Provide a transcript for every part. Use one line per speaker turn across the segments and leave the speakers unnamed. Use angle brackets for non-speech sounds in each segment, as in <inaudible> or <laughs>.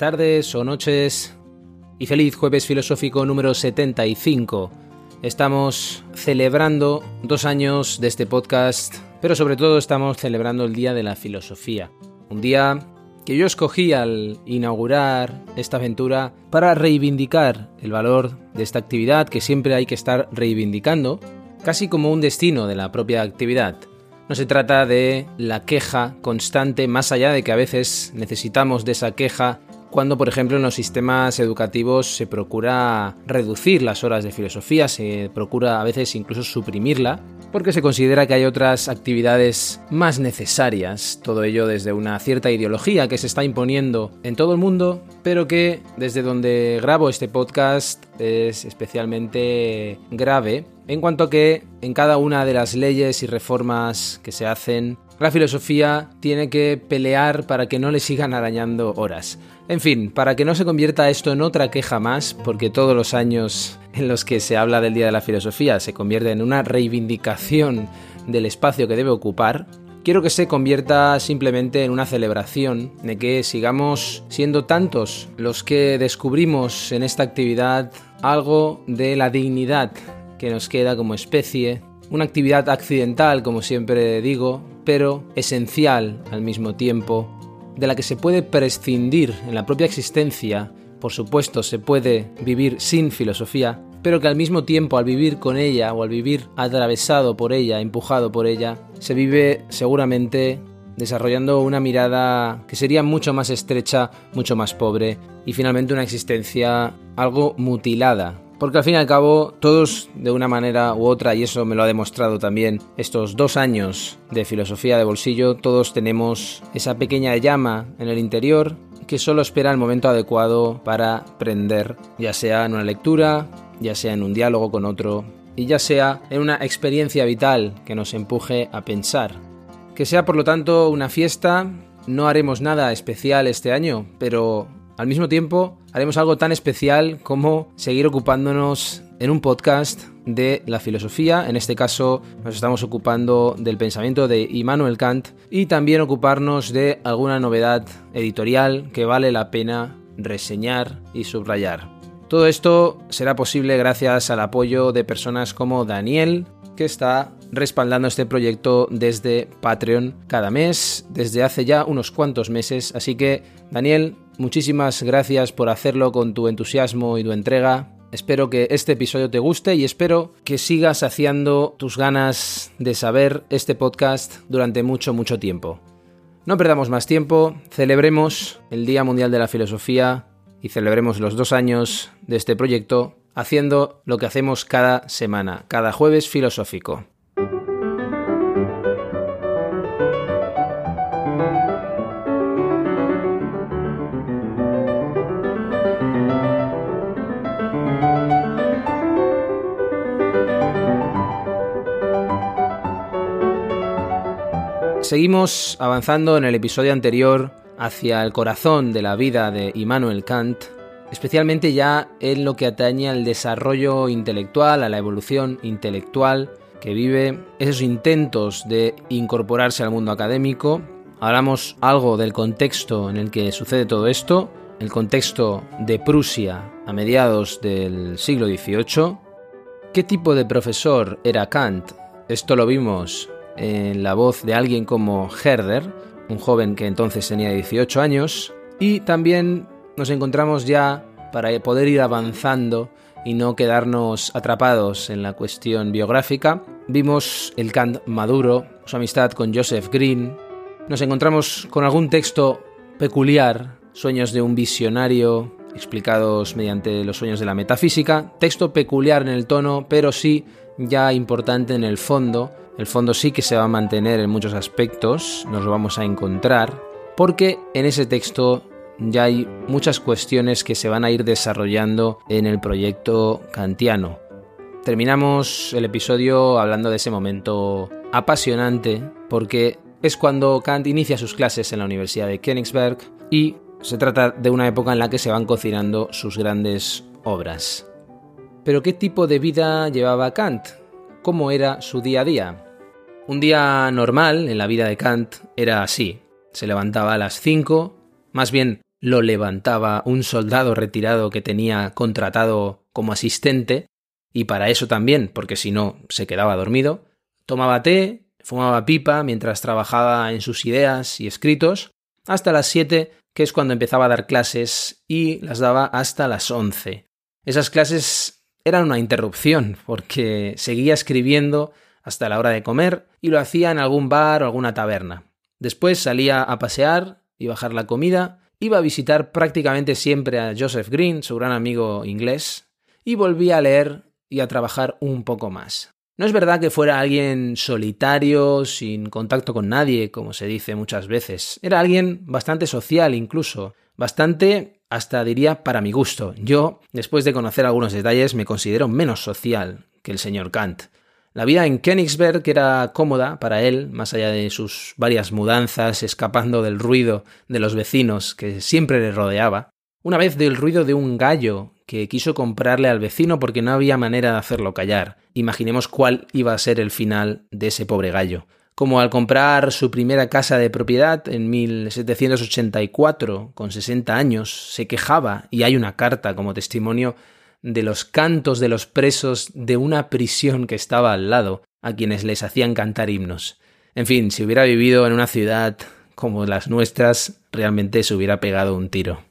Tardes o noches y feliz jueves filosófico número 75. Estamos celebrando dos años de este podcast, pero sobre todo estamos celebrando el Día de la Filosofía. Un día que yo escogí al inaugurar esta aventura para reivindicar el valor de esta actividad que siempre hay que estar reivindicando, casi como un destino de la propia actividad. No se trata de la queja constante, más allá de que a veces necesitamos de esa queja cuando, por ejemplo, en los sistemas educativos se procura reducir las horas de filosofía, se procura a veces incluso suprimirla, porque se considera que hay otras actividades más necesarias, todo ello desde una cierta ideología que se está imponiendo en todo el mundo, pero que desde donde grabo este podcast es especialmente grave en cuanto a que en cada una de las leyes y reformas que se hacen, la filosofía tiene que pelear para que no le sigan <laughs> arañando horas. En fin, para que no se convierta esto en otra queja más, porque todos los años en los que se habla del Día de la Filosofía se convierte en una reivindicación del espacio que debe ocupar, quiero que se convierta simplemente en una celebración de que sigamos siendo tantos los que descubrimos en esta actividad algo de la dignidad que nos queda como especie, una actividad accidental, como siempre digo, pero esencial al mismo tiempo, de la que se puede prescindir en la propia existencia, por supuesto se puede vivir sin filosofía, pero que al mismo tiempo al vivir con ella o al vivir atravesado por ella, empujado por ella, se vive seguramente desarrollando una mirada que sería mucho más estrecha, mucho más pobre y finalmente una existencia algo mutilada porque al fin y al cabo, todos de una manera u otra, y eso me lo ha demostrado también estos dos años de filosofía de bolsillo, todos tenemos esa pequeña llama en el interior que solo espera el momento adecuado para prender, ya sea en una lectura, ya sea en un diálogo con otro, y ya sea en una experiencia vital que nos empuje a pensar. Que sea por lo tanto una fiesta, no haremos nada especial este año, pero al mismo tiempo, haremos algo tan especial como seguir ocupándonos en un podcast de la filosofía. En este caso, nos estamos ocupando del pensamiento de Immanuel Kant y también ocuparnos de alguna novedad editorial que vale la pena reseñar y subrayar. Todo esto será posible gracias al apoyo de personas como Daniel, que está respaldando este proyecto desde Patreon cada mes, desde hace ya unos cuantos meses. Así que, Daniel, muchísimas gracias por hacerlo con tu entusiasmo y tu entrega. Espero que este episodio te guste y espero que sigas haciendo tus ganas de saber este podcast durante mucho, mucho tiempo. No perdamos más tiempo, celebremos el Día Mundial de la Filosofía y celebremos los dos años de este proyecto haciendo lo que hacemos cada semana, cada jueves filosófico. Seguimos avanzando en el episodio anterior hacia el corazón de la vida de Immanuel Kant, especialmente ya en lo que atañe al desarrollo intelectual, a la evolución intelectual que vive, esos intentos de incorporarse al mundo académico. Hablamos algo del contexto en el que sucede todo esto, el contexto de Prusia a mediados del siglo XVIII. ¿Qué tipo de profesor era Kant? Esto lo vimos en la voz de alguien como Herder, un joven que entonces tenía 18 años, y también nos encontramos ya para poder ir avanzando y no quedarnos atrapados en la cuestión biográfica. Vimos el Kant maduro, su amistad con Joseph Green. Nos encontramos con algún texto peculiar, Sueños de un visionario, explicados mediante los sueños de la metafísica, texto peculiar en el tono, pero sí ya importante en el fondo. El fondo sí que se va a mantener en muchos aspectos, nos lo vamos a encontrar, porque en ese texto ya hay muchas cuestiones que se van a ir desarrollando en el proyecto kantiano. Terminamos el episodio hablando de ese momento apasionante porque es cuando Kant inicia sus clases en la Universidad de Königsberg y se trata de una época en la que se van cocinando sus grandes obras. Pero ¿qué tipo de vida llevaba Kant? ¿Cómo era su día a día? Un día normal en la vida de Kant era así. Se levantaba a las 5, más bien lo levantaba un soldado retirado que tenía contratado como asistente, y para eso también, porque si no se quedaba dormido, tomaba té, fumaba pipa mientras trabajaba en sus ideas y escritos, hasta las 7, que es cuando empezaba a dar clases, y las daba hasta las 11. Esas clases era una interrupción, porque seguía escribiendo hasta la hora de comer y lo hacía en algún bar o alguna taberna. Después salía a pasear y bajar la comida, iba a visitar prácticamente siempre a Joseph Green, su gran amigo inglés, y volvía a leer y a trabajar un poco más. No es verdad que fuera alguien solitario, sin contacto con nadie, como se dice muchas veces. Era alguien bastante social incluso, bastante hasta diría para mi gusto. Yo, después de conocer algunos detalles, me considero menos social que el señor Kant. La vida en Königsberg era cómoda para él, más allá de sus varias mudanzas, escapando del ruido de los vecinos que siempre le rodeaba. Una vez del ruido de un gallo que quiso comprarle al vecino porque no había manera de hacerlo callar. Imaginemos cuál iba a ser el final de ese pobre gallo como al comprar su primera casa de propiedad en 1784, con 60 años, se quejaba, y hay una carta como testimonio de los cantos de los presos de una prisión que estaba al lado, a quienes les hacían cantar himnos. En fin, si hubiera vivido en una ciudad como las nuestras, realmente se hubiera pegado un tiro.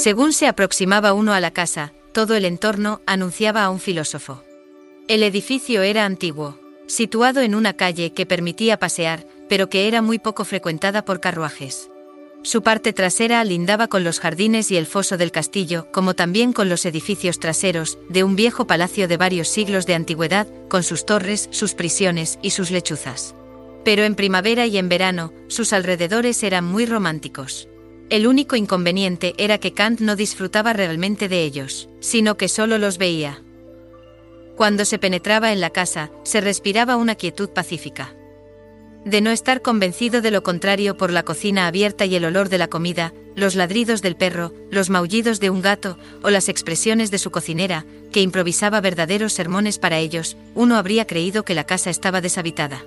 Según se aproximaba uno a la casa, todo el entorno anunciaba a un filósofo. El edificio era antiguo, situado en una calle que permitía pasear, pero que era muy poco frecuentada por carruajes. Su parte trasera lindaba con los jardines y el foso del castillo, como también con los edificios traseros de un viejo palacio de varios siglos de antigüedad, con sus torres, sus prisiones y sus lechuzas. Pero en primavera y en verano, sus alrededores eran muy románticos. El único inconveniente era que Kant no disfrutaba realmente de ellos, sino que solo los veía. Cuando se penetraba en la casa, se respiraba una quietud pacífica. De no estar convencido de lo contrario por la cocina abierta y el olor de la comida, los ladridos del perro, los maullidos de un gato o las expresiones de su cocinera, que improvisaba verdaderos sermones para ellos, uno habría creído que la casa estaba deshabitada.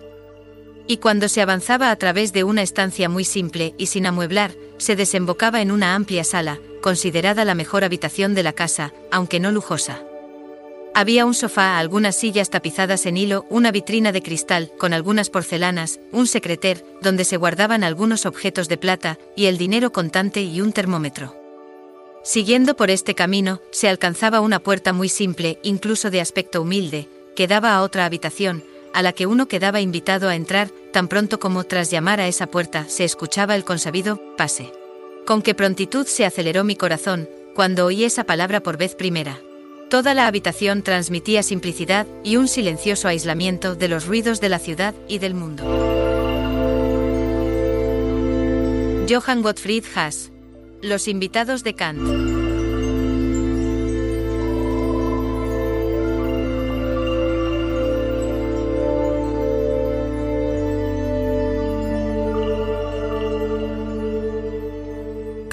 Y cuando se avanzaba a través de una estancia muy simple y sin amueblar, se desembocaba en una amplia sala, considerada la mejor habitación de la casa, aunque no lujosa. Había un sofá, algunas sillas tapizadas en hilo, una vitrina de cristal con algunas porcelanas, un secreter, donde se guardaban algunos objetos de plata, y el dinero contante y un termómetro. Siguiendo por este camino, se alcanzaba una puerta muy simple, incluso de aspecto humilde, que daba a otra habitación, a la que uno quedaba invitado a entrar, tan pronto como tras llamar a esa puerta se escuchaba el consabido pase. Con qué prontitud se aceleró mi corazón, cuando oí esa palabra por vez primera. Toda la habitación transmitía simplicidad y un silencioso aislamiento de los ruidos de la ciudad y del mundo. Johann Gottfried Haas. Los invitados de Kant.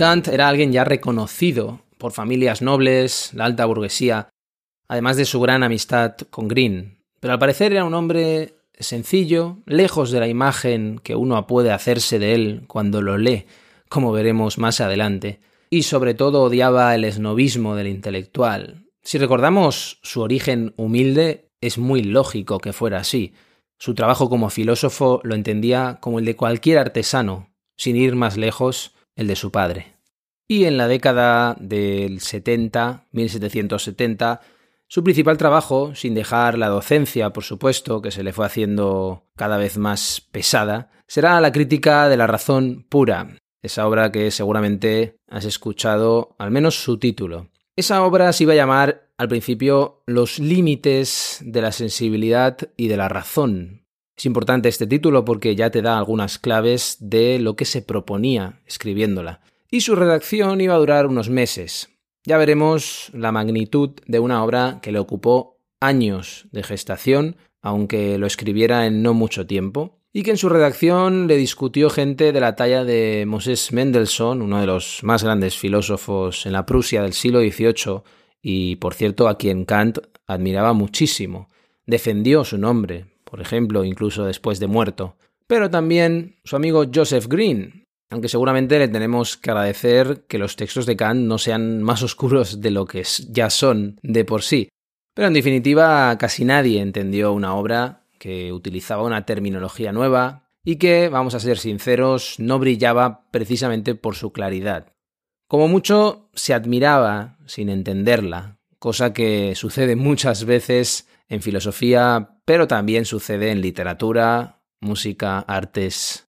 Kant era alguien ya reconocido por familias nobles, la alta burguesía, además de su gran amistad con Green. Pero al parecer era un hombre sencillo, lejos de la imagen que uno puede hacerse de él cuando lo lee, como veremos más adelante, y sobre todo odiaba el esnovismo del intelectual. Si recordamos su origen humilde, es muy lógico que fuera así. Su trabajo como filósofo lo entendía como el de cualquier artesano, sin ir más lejos, el de su padre. y en la década del 70, 1770, su principal trabajo, sin dejar la docencia, por supuesto, que se le fue haciendo cada vez más pesada, será la crítica de la razón pura, esa obra que seguramente has escuchado, al menos su título. Esa obra se iba a llamar al principio Los límites de la sensibilidad y de la razón. Es importante este título porque ya te da algunas claves de lo que se proponía escribiéndola. Y su redacción iba a durar unos meses. Ya veremos la magnitud de una obra que le ocupó años de gestación, aunque lo escribiera en no mucho tiempo, y que en su redacción le discutió gente de la talla de Moses Mendelssohn, uno de los más grandes filósofos en la Prusia del siglo XVIII, y por cierto a quien Kant admiraba muchísimo. Defendió su nombre, por ejemplo, incluso después de muerto. Pero también su amigo Joseph Green, aunque seguramente le tenemos que agradecer que los textos de Kant no sean más oscuros de lo que ya son de por sí. Pero en definitiva, casi nadie entendió una obra que utilizaba una terminología nueva y que, vamos a ser sinceros, no brillaba precisamente por su claridad. Como mucho se admiraba sin entenderla, cosa que sucede muchas veces en filosofía, pero también sucede en literatura, música, artes.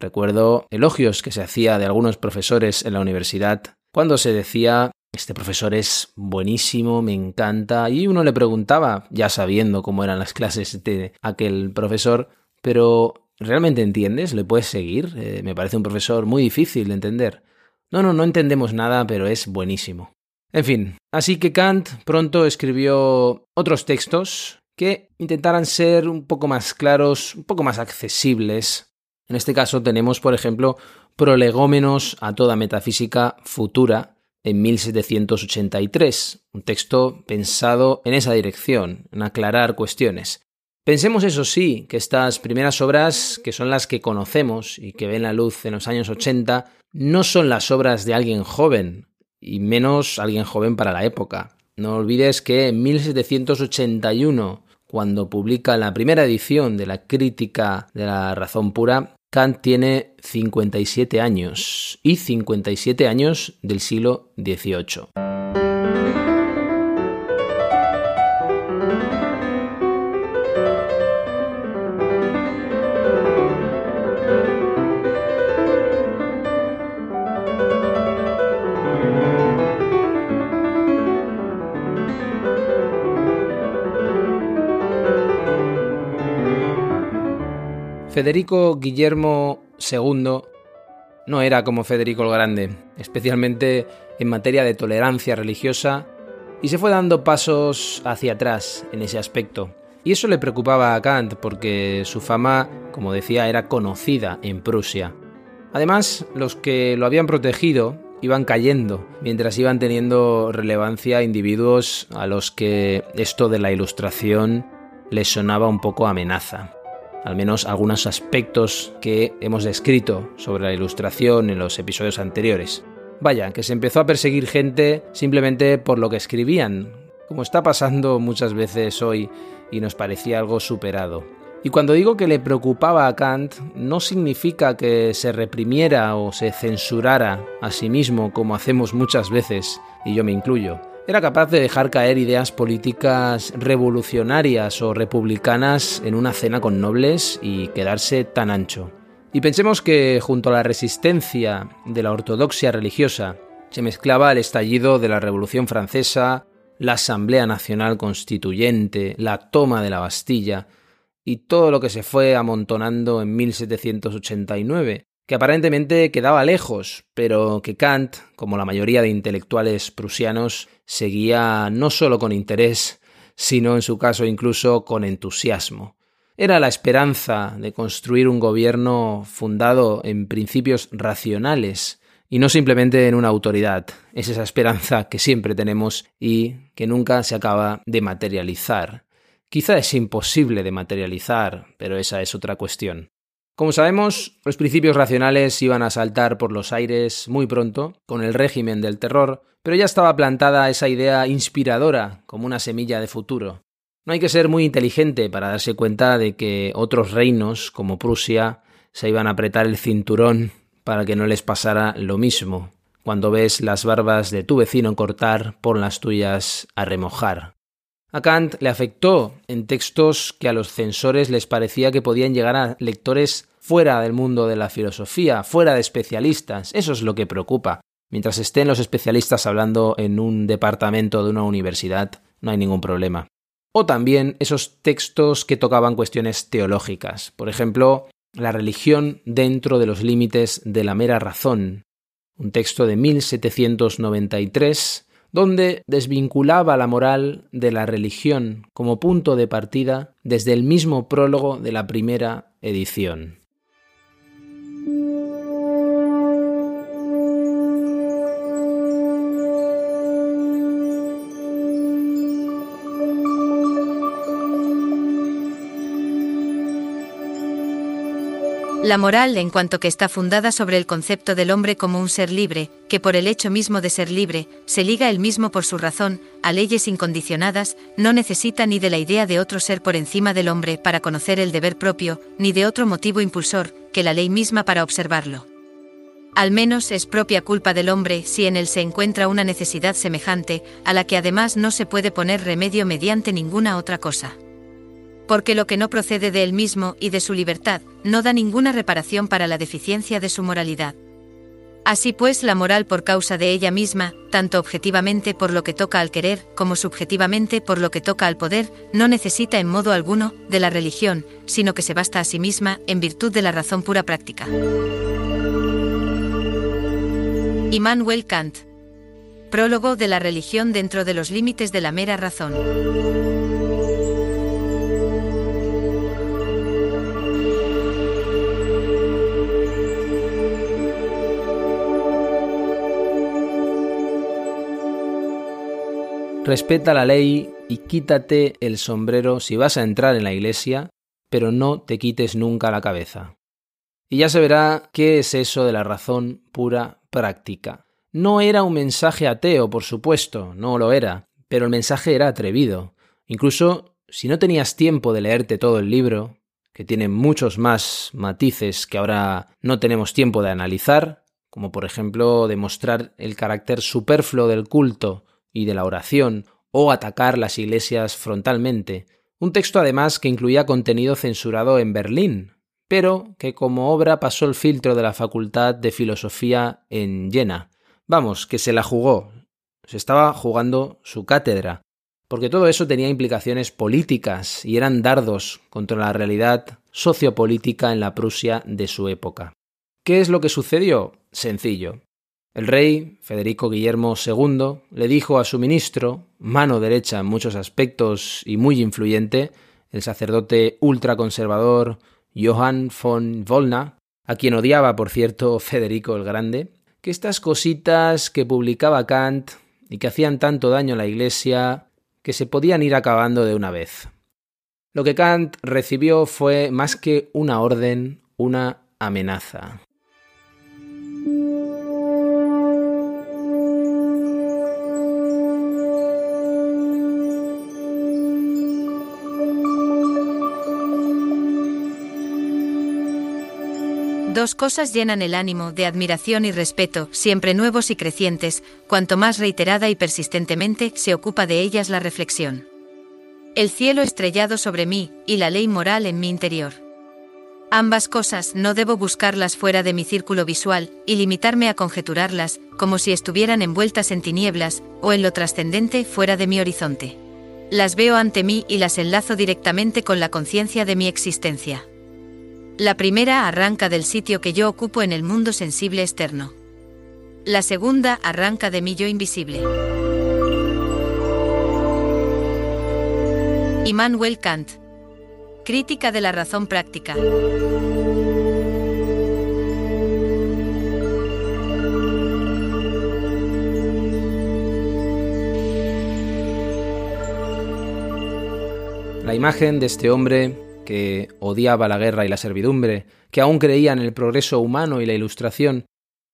Recuerdo elogios que se hacía de algunos profesores en la universidad cuando se decía este profesor es buenísimo, me encanta. Y uno le preguntaba, ya sabiendo cómo eran las <laughs> clases de aquel profesor, pero ¿realmente entiendes? ¿Le puedes seguir? Eh, me parece un profesor muy difícil de entender. No, no, no entendemos nada, pero es buenísimo. En fin, así que Kant pronto escribió otros textos que intentaran ser un poco más claros, un poco más accesibles. En este caso tenemos, por ejemplo, prolegómenos a toda metafísica futura, en 1783, un texto pensado en esa dirección, en aclarar cuestiones. Pensemos eso sí, que estas primeras obras, que son las que conocemos y que ven la luz en los años 80, no son las obras de alguien joven, y menos alguien joven para la época. No olvides que en 1781, cuando publica la primera edición de la Crítica de la Razón Pura, Kant tiene 57 años y 57 años del siglo XVIII. Federico Guillermo II no era como Federico el Grande, especialmente en materia de tolerancia religiosa, y se fue dando pasos hacia atrás en ese aspecto. Y eso le preocupaba a Kant porque su fama, como decía, era conocida en Prusia. Además, los que lo habían protegido iban cayendo, mientras iban teniendo relevancia individuos a los que esto de la ilustración les sonaba un poco amenaza al menos algunos aspectos que hemos descrito sobre la ilustración en los episodios anteriores. Vaya, que se empezó a perseguir gente simplemente por lo que escribían, como está pasando muchas veces hoy y nos parecía algo superado. Y cuando digo que le preocupaba a Kant, no significa que se reprimiera o se censurara a sí mismo como hacemos muchas veces, y yo me incluyo era capaz de dejar caer ideas políticas revolucionarias o republicanas en una cena con nobles y quedarse tan ancho. Y pensemos que junto a la resistencia de la ortodoxia religiosa se mezclaba el estallido de la Revolución Francesa, la Asamblea Nacional Constituyente, la toma de la Bastilla y todo lo que se fue amontonando en 1789, que aparentemente quedaba lejos, pero que Kant, como la mayoría de intelectuales prusianos, seguía no solo con interés, sino en su caso incluso con entusiasmo. Era la esperanza de construir un gobierno fundado en principios racionales y no simplemente en una autoridad. Es esa esperanza que siempre tenemos y que nunca se acaba de materializar. Quizá es imposible de materializar, pero esa es otra cuestión. Como sabemos, los principios racionales iban a saltar por los aires muy pronto, con el régimen del terror, pero ya estaba plantada esa idea inspiradora como una semilla de futuro. No hay que ser muy inteligente para darse cuenta de que otros reinos, como Prusia, se iban a apretar el cinturón para que no les pasara lo mismo. cuando ves las barbas de tu vecino cortar, pon las tuyas a remojar. A Kant le afectó en textos que a los censores les parecía que podían llegar a lectores fuera del mundo de la filosofía, fuera de especialistas. Eso es lo que preocupa. Mientras estén los especialistas hablando en un departamento de una universidad, no hay ningún problema. O también esos textos que tocaban cuestiones teológicas. Por ejemplo, la religión dentro de los límites de la mera razón. Un texto de 1793 donde desvinculaba la moral de la religión como punto de partida desde el mismo prólogo de la primera edición.
La moral, en cuanto que está fundada sobre el concepto del hombre como un ser libre, que por el hecho mismo de ser libre, se liga él mismo por su razón, a leyes incondicionadas, no necesita ni de la idea de otro ser por encima del hombre para conocer el deber propio, ni de otro motivo impulsor, que la ley misma para observarlo. Al menos es propia culpa del hombre si en él se encuentra una necesidad semejante, a la que además no se puede poner remedio mediante ninguna otra cosa porque lo que no procede de él mismo y de su libertad, no da ninguna reparación para la deficiencia de su moralidad. Así pues, la moral por causa de ella misma, tanto objetivamente por lo que toca al querer, como subjetivamente por lo que toca al poder, no necesita en modo alguno de la religión, sino que se basta a sí misma en virtud de la razón pura práctica. Immanuel Kant. Prólogo de la religión dentro de los límites de la mera razón.
Respeta la ley y quítate el sombrero si vas a entrar en la iglesia, pero no te quites nunca la cabeza. Y ya se verá qué es eso de la razón pura práctica. No era un mensaje ateo, por supuesto, no lo era, pero el mensaje era atrevido. Incluso si no tenías tiempo de leerte todo el libro, que tiene muchos más matices que ahora no tenemos tiempo de analizar, como por ejemplo demostrar el carácter superfluo del culto y de la oración, o atacar las iglesias frontalmente, un texto además que incluía contenido censurado en Berlín, pero que como obra pasó el filtro de la Facultad de Filosofía en Jena. Vamos, que se la jugó, se estaba jugando su cátedra, porque todo eso tenía implicaciones políticas y eran dardos contra la realidad sociopolítica en la Prusia de su época. ¿Qué es lo que sucedió? Sencillo. El rey, Federico Guillermo II, le dijo a su ministro, mano derecha en muchos aspectos y muy influyente, el sacerdote ultraconservador Johann von Volna, a quien odiaba, por cierto, <laughs> Federico el Grande, que estas cositas que publicaba Kant y que hacían tanto daño a la Iglesia, que se podían ir acabando de una vez. Lo que Kant recibió fue más que una orden, una amenaza.
Dos cosas llenan el ánimo de admiración y respeto, siempre nuevos y crecientes, cuanto más reiterada y persistentemente se ocupa de ellas la reflexión. El cielo estrellado sobre mí, y la ley moral en mi interior. Ambas cosas no debo buscarlas fuera de mi círculo visual, y limitarme a conjeturarlas, como si estuvieran envueltas en tinieblas, o en lo trascendente fuera de mi horizonte. Las veo ante mí y las enlazo directamente con la conciencia de mi existencia. La primera arranca del sitio que yo ocupo en el mundo sensible externo. La segunda arranca de mi yo invisible. Immanuel Kant. Crítica de la razón práctica.
La imagen de este hombre que odiaba la guerra y la servidumbre, que aún creía en el progreso humano y la ilustración,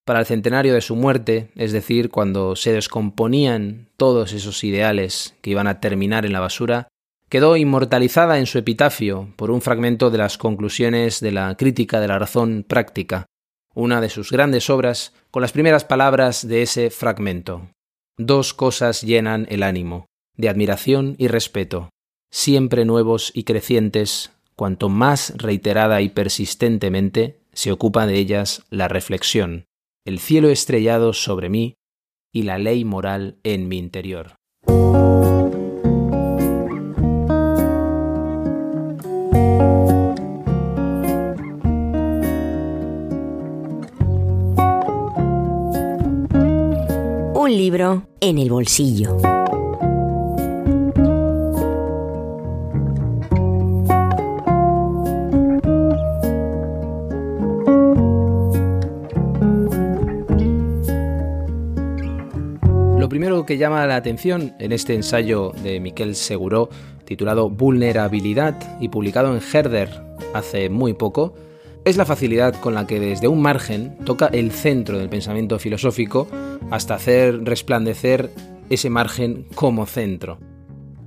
para el centenario de su muerte, es decir, cuando se descomponían todos esos ideales que iban a terminar en la basura, quedó inmortalizada en su epitafio por un fragmento de las conclusiones de la crítica de la razón práctica, una de sus grandes obras, con las primeras palabras de ese fragmento. Dos cosas llenan el ánimo, de admiración y respeto, siempre nuevos y crecientes, cuanto más reiterada y persistentemente se ocupa de ellas la reflexión, el cielo estrellado sobre mí y la ley moral en mi interior.
Un libro en el bolsillo.
Primero que llama la atención en este ensayo de Miquel Seguró, titulado Vulnerabilidad y publicado en Herder hace muy poco, es la facilidad con la que desde un margen toca el centro del pensamiento filosófico hasta hacer resplandecer ese margen como centro.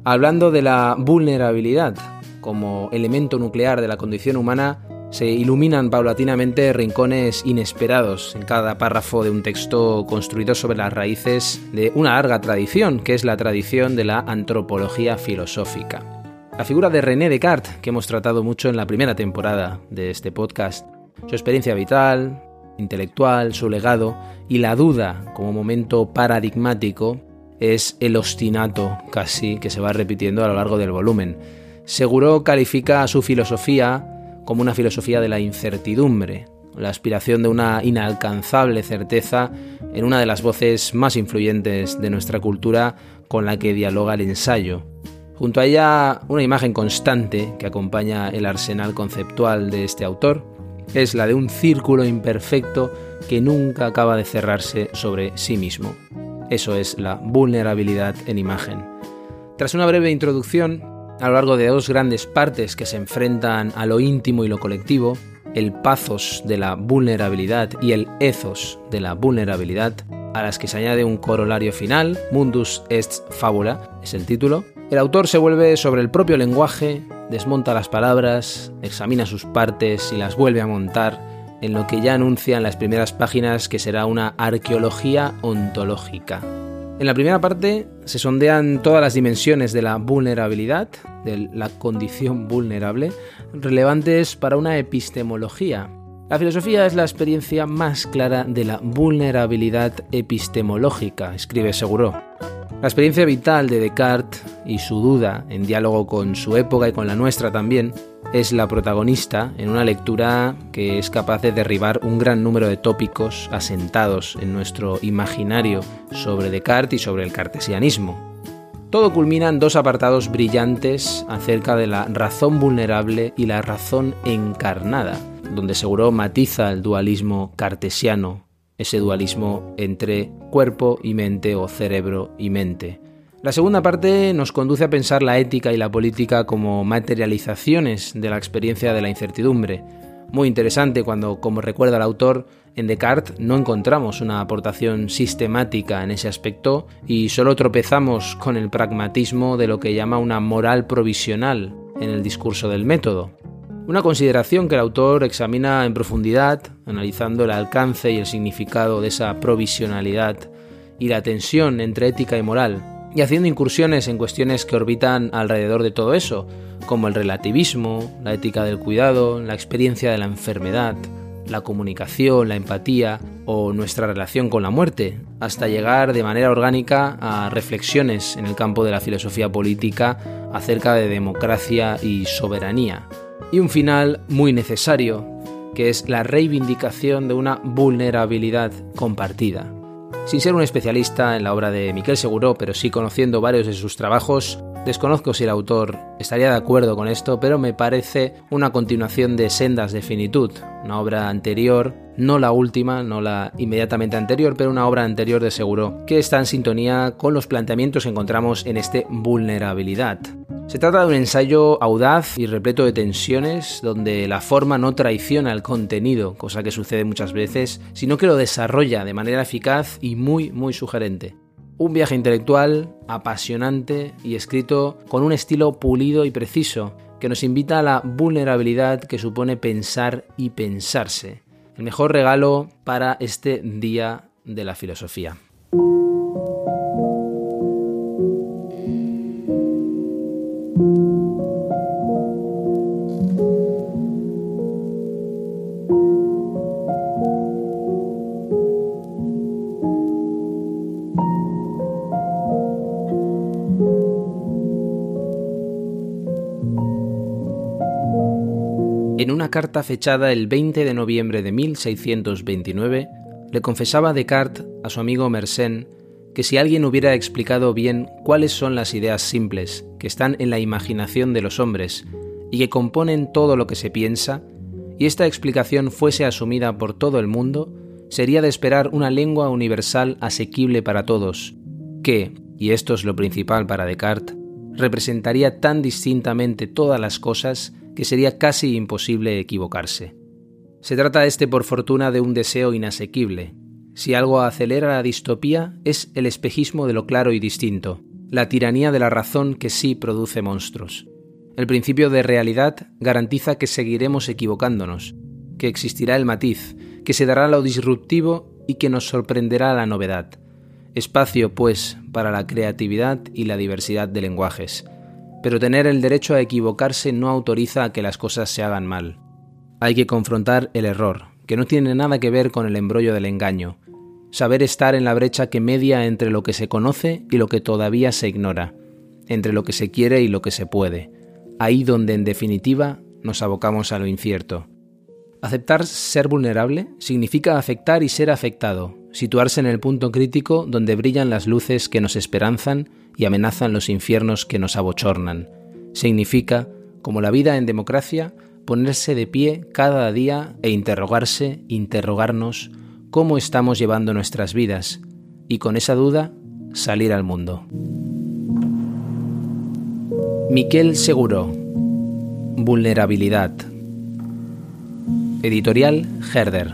Hablando de la vulnerabilidad como elemento nuclear de la condición humana, se iluminan paulatinamente rincones inesperados en cada párrafo de un texto construido sobre las raíces de una larga tradición, que es la tradición de la antropología filosófica. La figura de René Descartes, que hemos tratado mucho en la primera temporada de este podcast, su experiencia vital, intelectual, su legado y la duda como momento paradigmático es el ostinato casi que se va repitiendo a lo largo del volumen. Seguro califica su filosofía como una filosofía de la incertidumbre, la aspiración de una inalcanzable certeza en una de las voces más influyentes de nuestra cultura con la que dialoga el ensayo. Junto a ella, una imagen constante que acompaña el arsenal conceptual de este autor es la de un círculo imperfecto que nunca acaba de cerrarse sobre sí mismo. Eso es la vulnerabilidad en imagen. Tras una breve introducción, a lo largo de dos grandes partes que se enfrentan a lo íntimo y lo colectivo, el pathos de la vulnerabilidad y el ethos de la vulnerabilidad, a las que se añade un corolario final, Mundus est fabula, es el título, el autor se vuelve sobre el propio lenguaje, desmonta las palabras, examina sus partes y las vuelve a montar en lo que ya anuncia en las primeras páginas que será una arqueología ontológica. En la primera parte se sondean todas las dimensiones de la vulnerabilidad, de la condición vulnerable, relevantes para una epistemología. La filosofía es la experiencia más clara de la vulnerabilidad epistemológica, escribe Seguro. La experiencia vital de Descartes y su duda, en diálogo con su época y con la nuestra también, es la protagonista en una lectura que es capaz de derribar un gran número de tópicos asentados en nuestro imaginario sobre Descartes y sobre el cartesianismo. Todo culmina en dos apartados brillantes acerca de la razón vulnerable y la razón encarnada, donde seguro matiza el dualismo cartesiano, ese dualismo entre cuerpo y mente o cerebro y mente. La segunda parte nos conduce a pensar la ética y la política como materializaciones de la experiencia de la incertidumbre. Muy interesante cuando, como recuerda el autor, en Descartes no encontramos una aportación sistemática en ese aspecto y solo tropezamos con el pragmatismo de lo que llama una moral provisional en el discurso del método. Una consideración que el autor examina en profundidad, analizando el alcance y el significado de esa provisionalidad y la tensión entre ética y moral, y haciendo incursiones en cuestiones que orbitan alrededor de todo eso, como el relativismo, la ética del cuidado, la experiencia de la enfermedad, la comunicación, la empatía o nuestra relación con la muerte, hasta llegar de manera orgánica a reflexiones en el campo de la filosofía política acerca de democracia y soberanía. Y un final muy necesario, que es la reivindicación de una vulnerabilidad compartida. Sin ser un especialista en la obra de Miquel Seguro, pero sí conociendo varios de sus trabajos, desconozco si el autor estaría de acuerdo con esto, pero me parece una continuación de Sendas de Finitud, una obra anterior, no la última, no la inmediatamente anterior, pero una obra anterior de Seguro, que está en sintonía con los planteamientos que encontramos en este Vulnerabilidad. Se trata de un ensayo audaz y repleto de tensiones, donde la forma no traiciona el contenido, cosa que sucede muchas veces, sino que lo desarrolla de manera eficaz y muy, muy sugerente. Un viaje intelectual apasionante y escrito con un estilo pulido y preciso, que nos invita a la vulnerabilidad que supone pensar y pensarse. el mejor regalo para este día de la filosofía. En una carta fechada el 20 de noviembre de 1629, le confesaba Descartes a su amigo Mersenne que si alguien hubiera explicado bien cuáles son las ideas simples que están en la imaginación de los hombres y que componen todo lo que se piensa, y esta explicación fuese asumida por todo el mundo, sería de esperar una lengua universal asequible para todos, que, y esto es lo principal para Descartes, representaría tan distintamente todas las cosas que sería casi imposible equivocarse. Se trata este por fortuna de un deseo inasequible. Si algo acelera la distopía es el espejismo de lo claro y distinto, la tiranía de la razón que sí produce monstruos. El principio de realidad garantiza que seguiremos equivocándonos, que existirá el matiz, que se dará lo disruptivo y que nos sorprenderá la novedad. Espacio, pues, para la creatividad y la diversidad de lenguajes pero tener el derecho a equivocarse no autoriza a que las cosas se hagan mal. Hay que confrontar el error, que no tiene nada que ver con el embrollo del engaño, saber estar en la brecha que media entre lo que se conoce y lo que todavía se ignora, entre lo que se quiere y lo que se puede, ahí donde en definitiva nos abocamos a lo incierto. Aceptar ser vulnerable significa afectar y ser afectado, situarse en el punto crítico donde brillan las luces que nos esperanzan y amenazan los infiernos que nos abochornan. Significa, como la vida en democracia, ponerse de pie cada día e interrogarse, interrogarnos cómo estamos llevando nuestras vidas y con esa duda salir al mundo. Miquel Seguro Vulnerabilidad Editorial Herder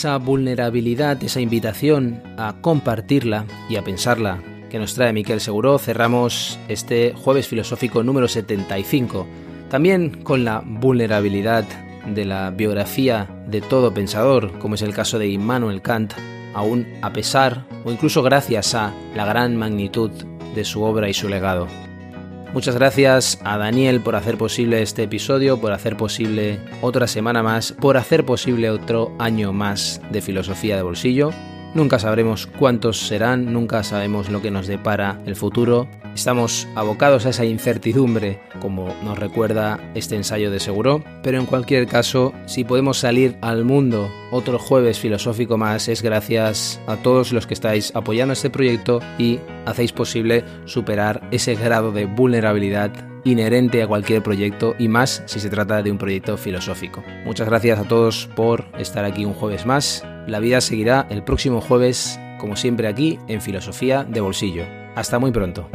Esa vulnerabilidad, esa invitación a compartirla y a pensarla que nos trae Miquel Seguro, cerramos este jueves filosófico número 75, también con la vulnerabilidad de la biografía de todo pensador, como es el caso de Immanuel Kant, aún a pesar o incluso gracias a la gran magnitud de su obra y su legado. Muchas gracias a Daniel por hacer posible este episodio, por hacer posible otra semana más, por hacer posible otro año más de filosofía de bolsillo. Nunca sabremos cuántos serán, nunca sabemos lo que nos depara el futuro. Estamos abocados a esa incertidumbre, como nos recuerda este ensayo de Seguro, pero en cualquier caso, si podemos salir al mundo otro jueves filosófico más, es gracias a todos los que estáis apoyando este proyecto y hacéis posible superar ese grado de vulnerabilidad inherente a cualquier proyecto y más si se trata de un proyecto filosófico. Muchas gracias a todos por estar aquí un jueves más. La vida seguirá el próximo jueves, como siempre aquí, en Filosofía de Bolsillo. Hasta muy pronto.